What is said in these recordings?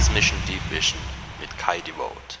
Transmission Deep Vision mit Kai Devote.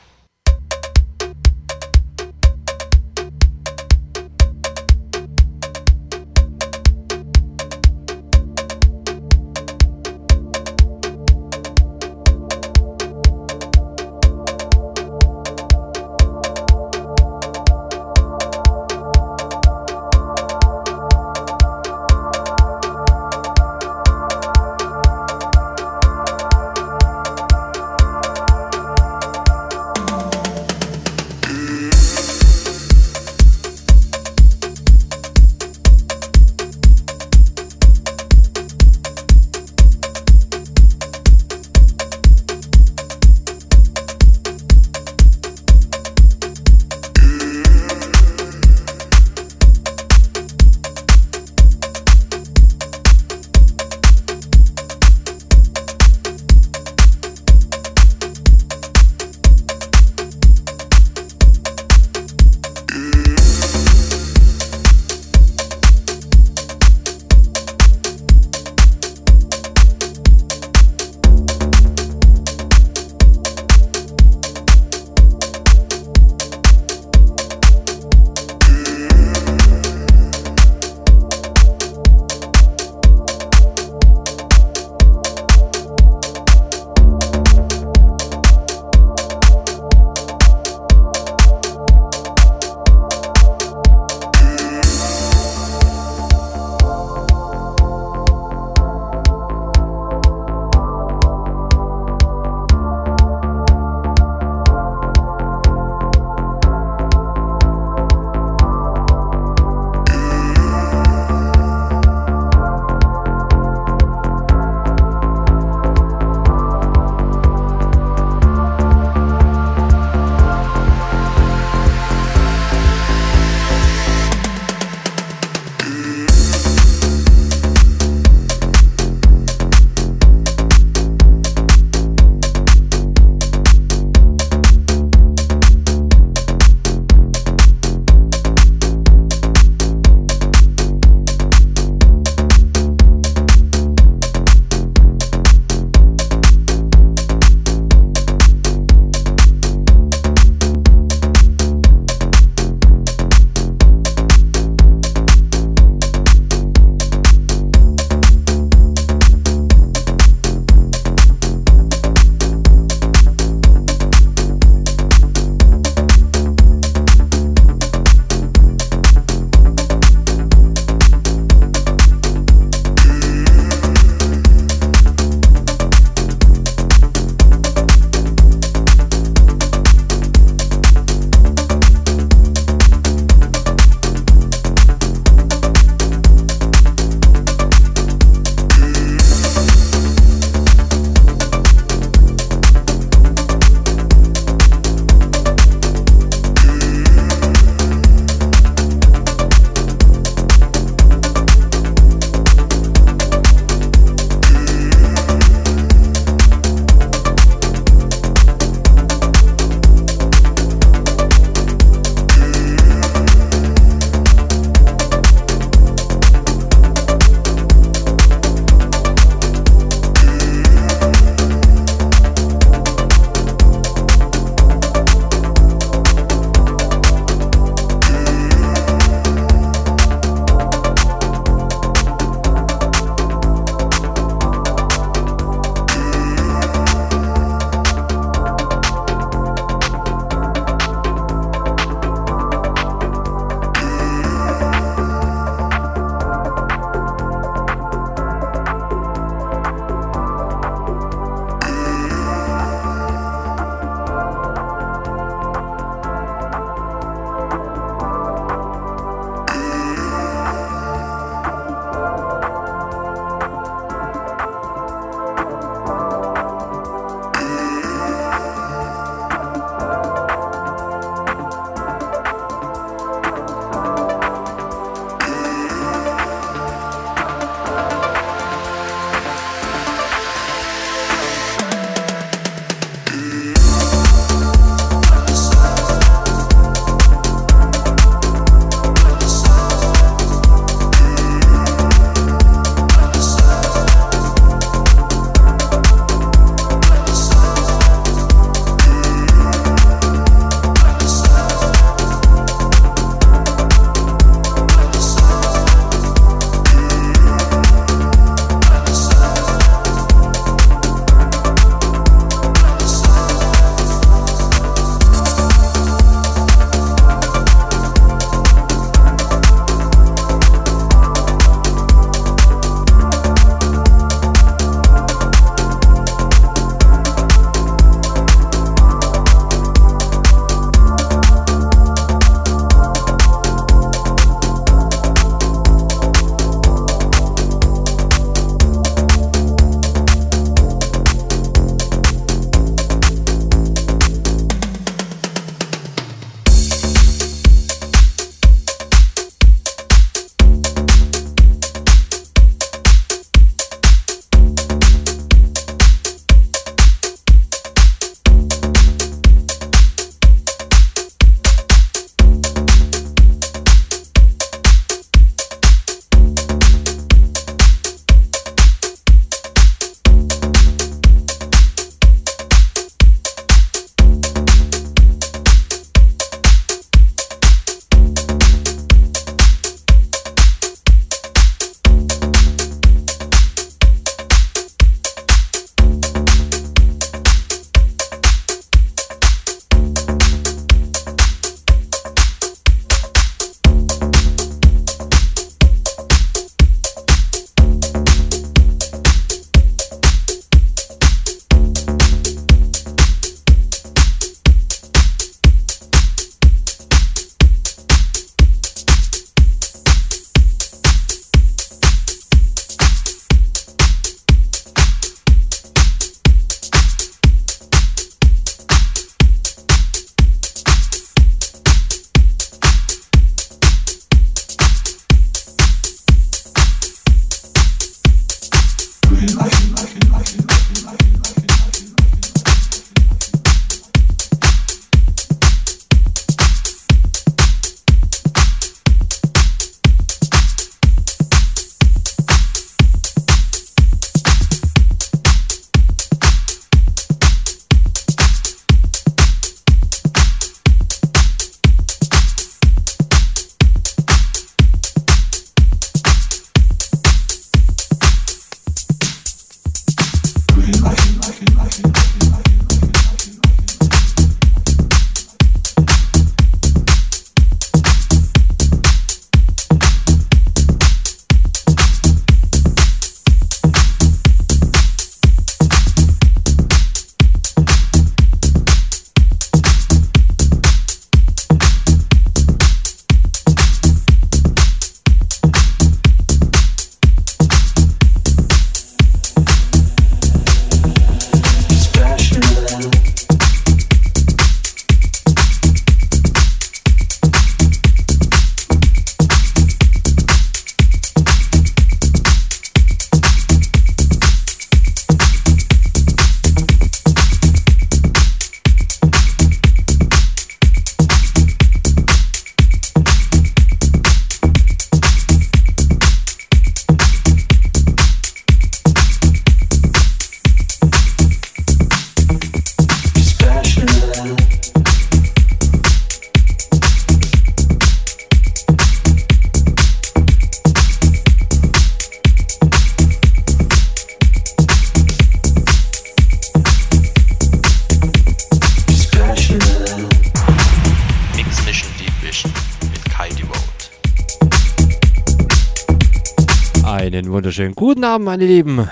Wunderschönen guten Abend, meine Lieben.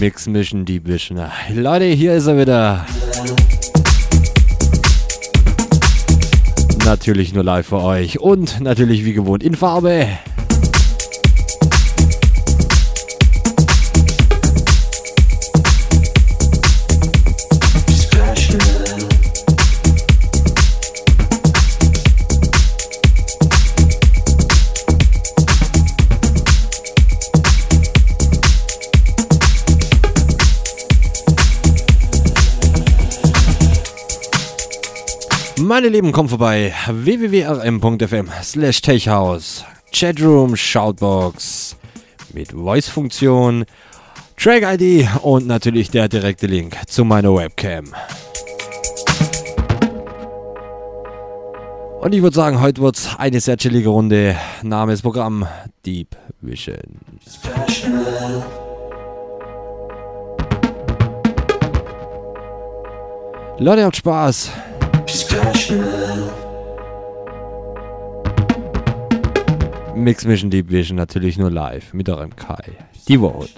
Mix Mission Deep Vision. Leute, hier ist er wieder. Natürlich nur live für euch und natürlich wie gewohnt in Farbe. Meine Lieben, kommt vorbei. www.rm.fm slash techhouse. Chatroom, Shoutbox mit Voice-Funktion, Track-ID und natürlich der direkte Link zu meiner Webcam. Und ich würde sagen, heute wird es eine sehr chillige Runde. Name des Programm Deep Vision. Leute, habt Spaß. Mix Mission Deep Vision natürlich nur live mit eurem Kai. Die Vote.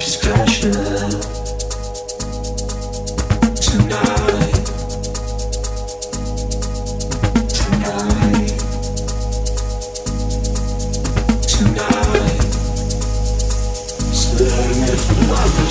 Special. Tonight. Fuck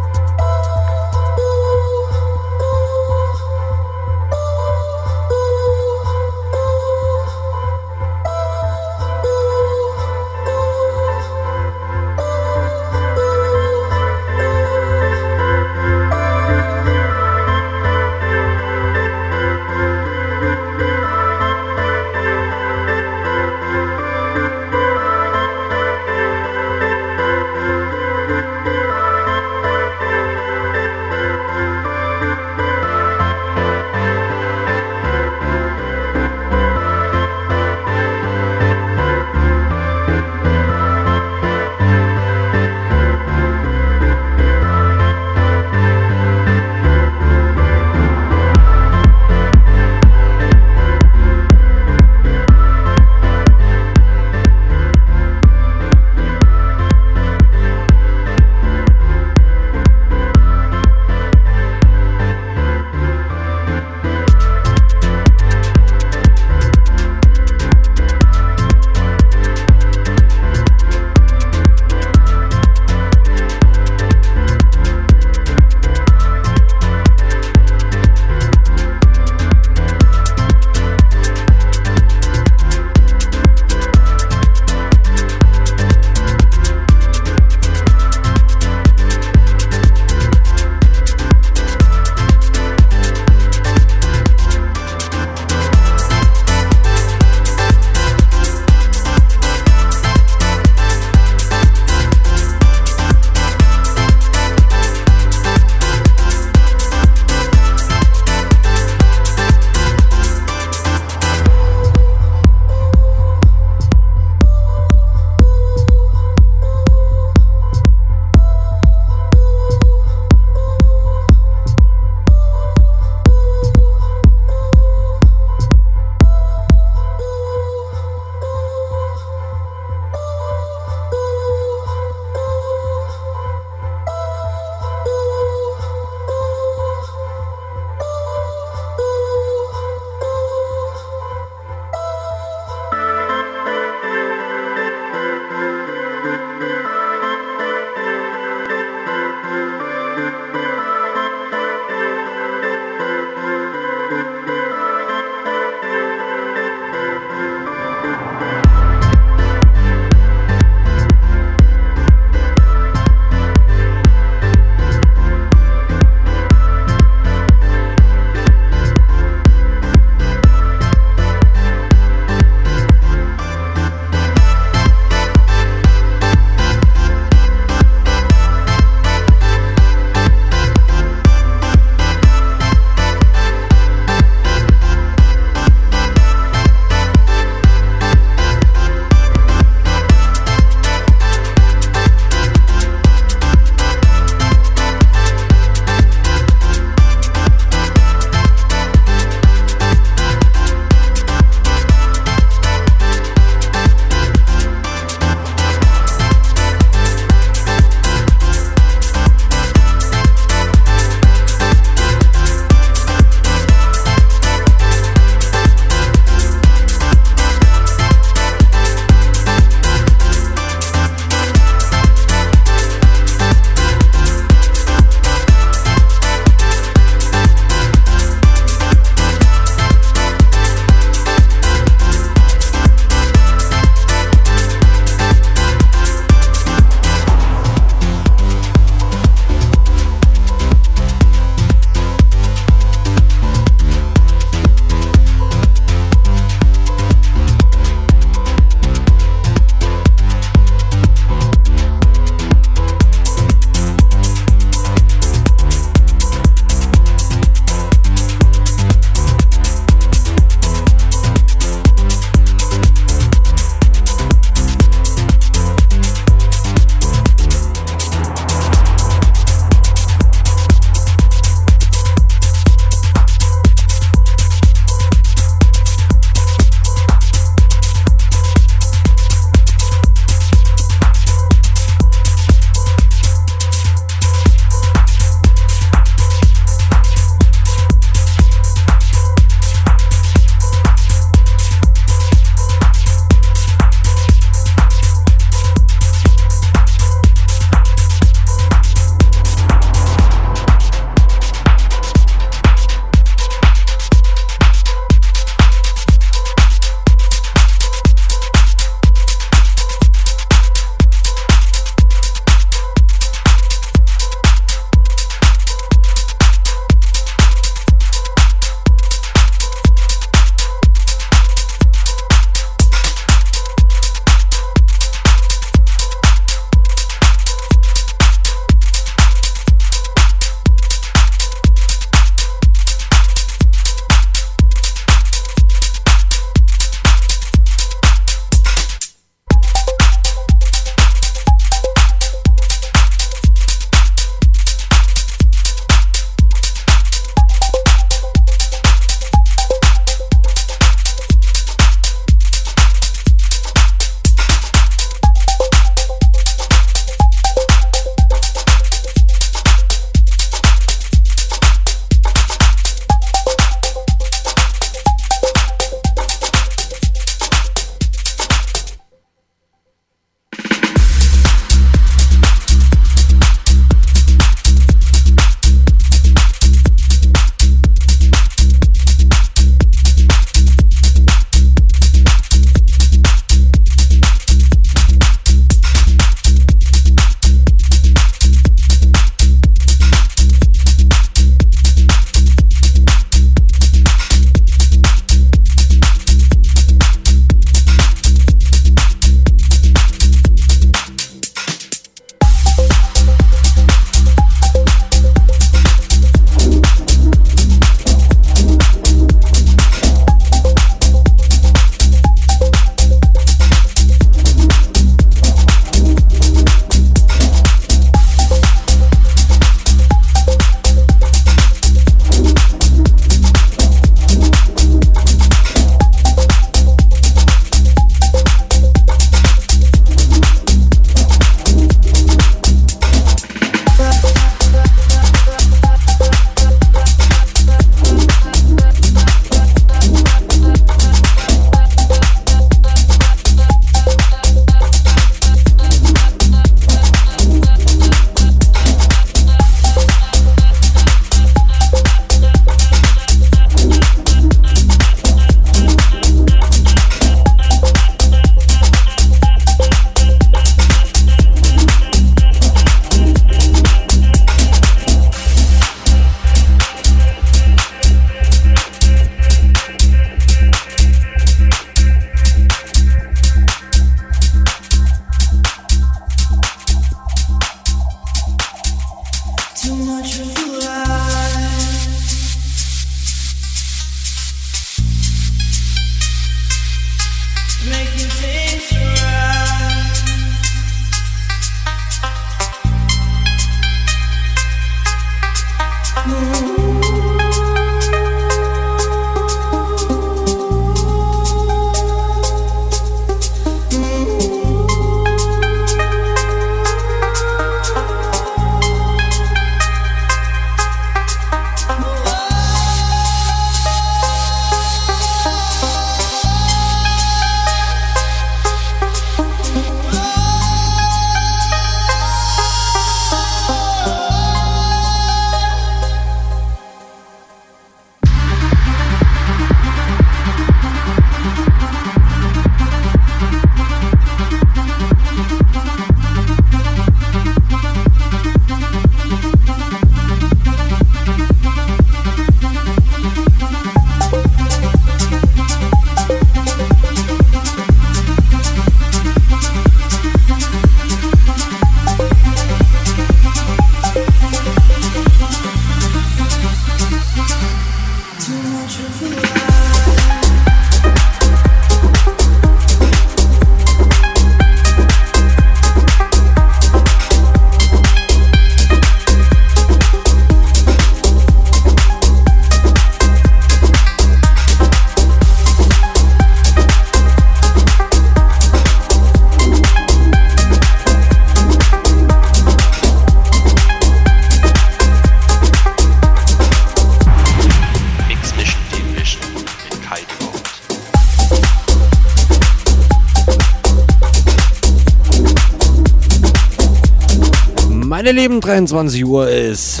Lieben, 23 Uhr ist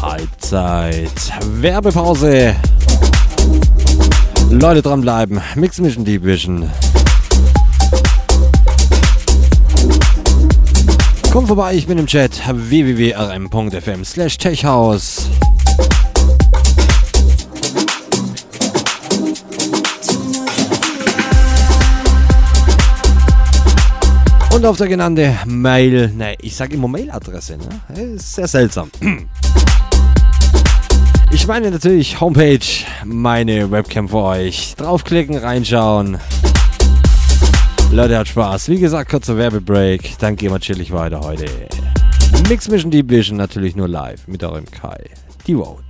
Halbzeit. Werbepause. Leute dranbleiben. Mix Mission Deep Vision. Kommt vorbei, ich bin im Chat www.rm.fm slash techhouse. Und auf der genannte Mail, ne, ich sage immer Mailadresse, ne? Sehr seltsam. Ich meine natürlich Homepage, meine Webcam für euch. Draufklicken, reinschauen. Leute, hat Spaß. Wie gesagt, kurzer Werbebreak. Dann gehen wir chillig weiter heute. Mix Mission Deep Vision natürlich nur live mit eurem Kai. Die Vote.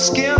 skin.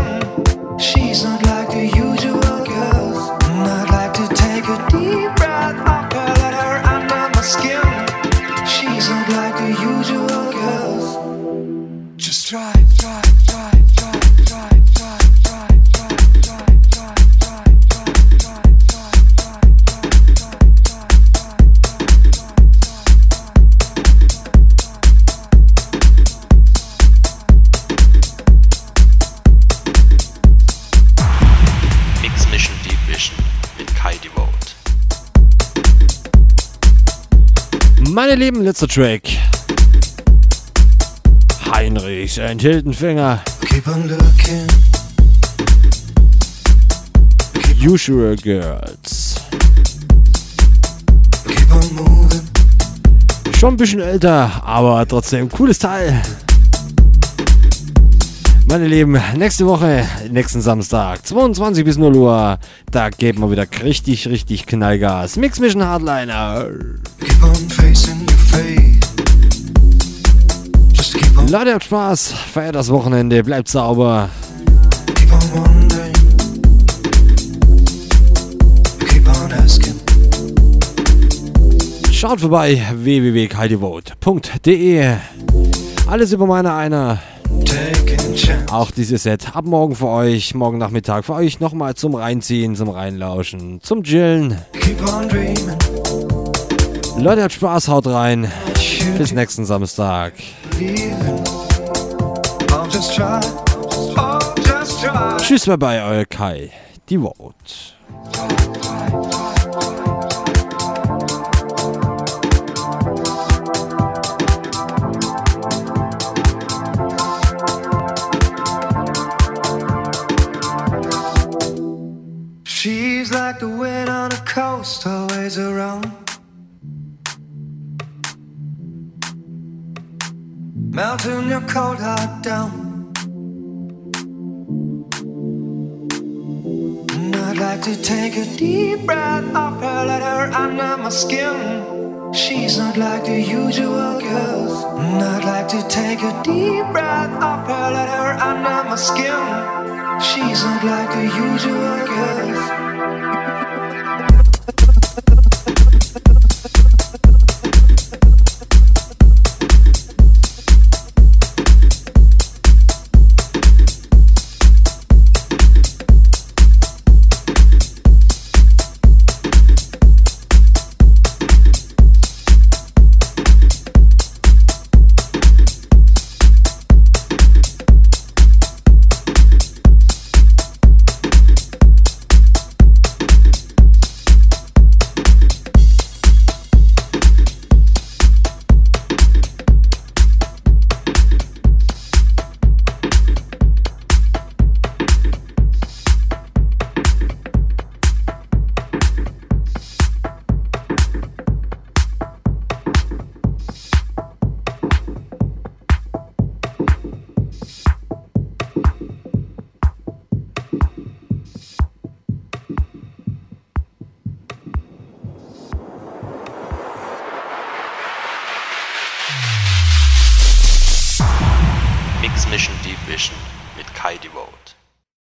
Lieben, letzter Track. Heinrich and Hildenfinger. Usual Girls. Schon ein bisschen älter, aber trotzdem cooles Teil. Meine Lieben, nächste Woche, nächsten Samstag, 22 bis 0 Uhr, da geben wir wieder richtig, richtig Knallgas. Mix Mission Hardliner. Leute, habt Spaß, feiert das Wochenende, bleibt sauber. Schaut vorbei. www.kaidevote.de. Alles über meine einer. Auch dieses Set. Ab morgen für euch, morgen Nachmittag für euch. Nochmal zum Reinziehen, zum Reinlauschen, zum Chillen. Leute, habt Spaß, haut rein. Bis nächsten Samstag. Tschüss, bye bye, euer Kai. Die Vote. She's like the wind on a coast, always around. Melting your cold heart down. And I'd like to take a deep breath of her, let her under my skin. She's not like the usual girls. And I'd like to take a deep breath of her, let her under my skin. She's not like the usual girls.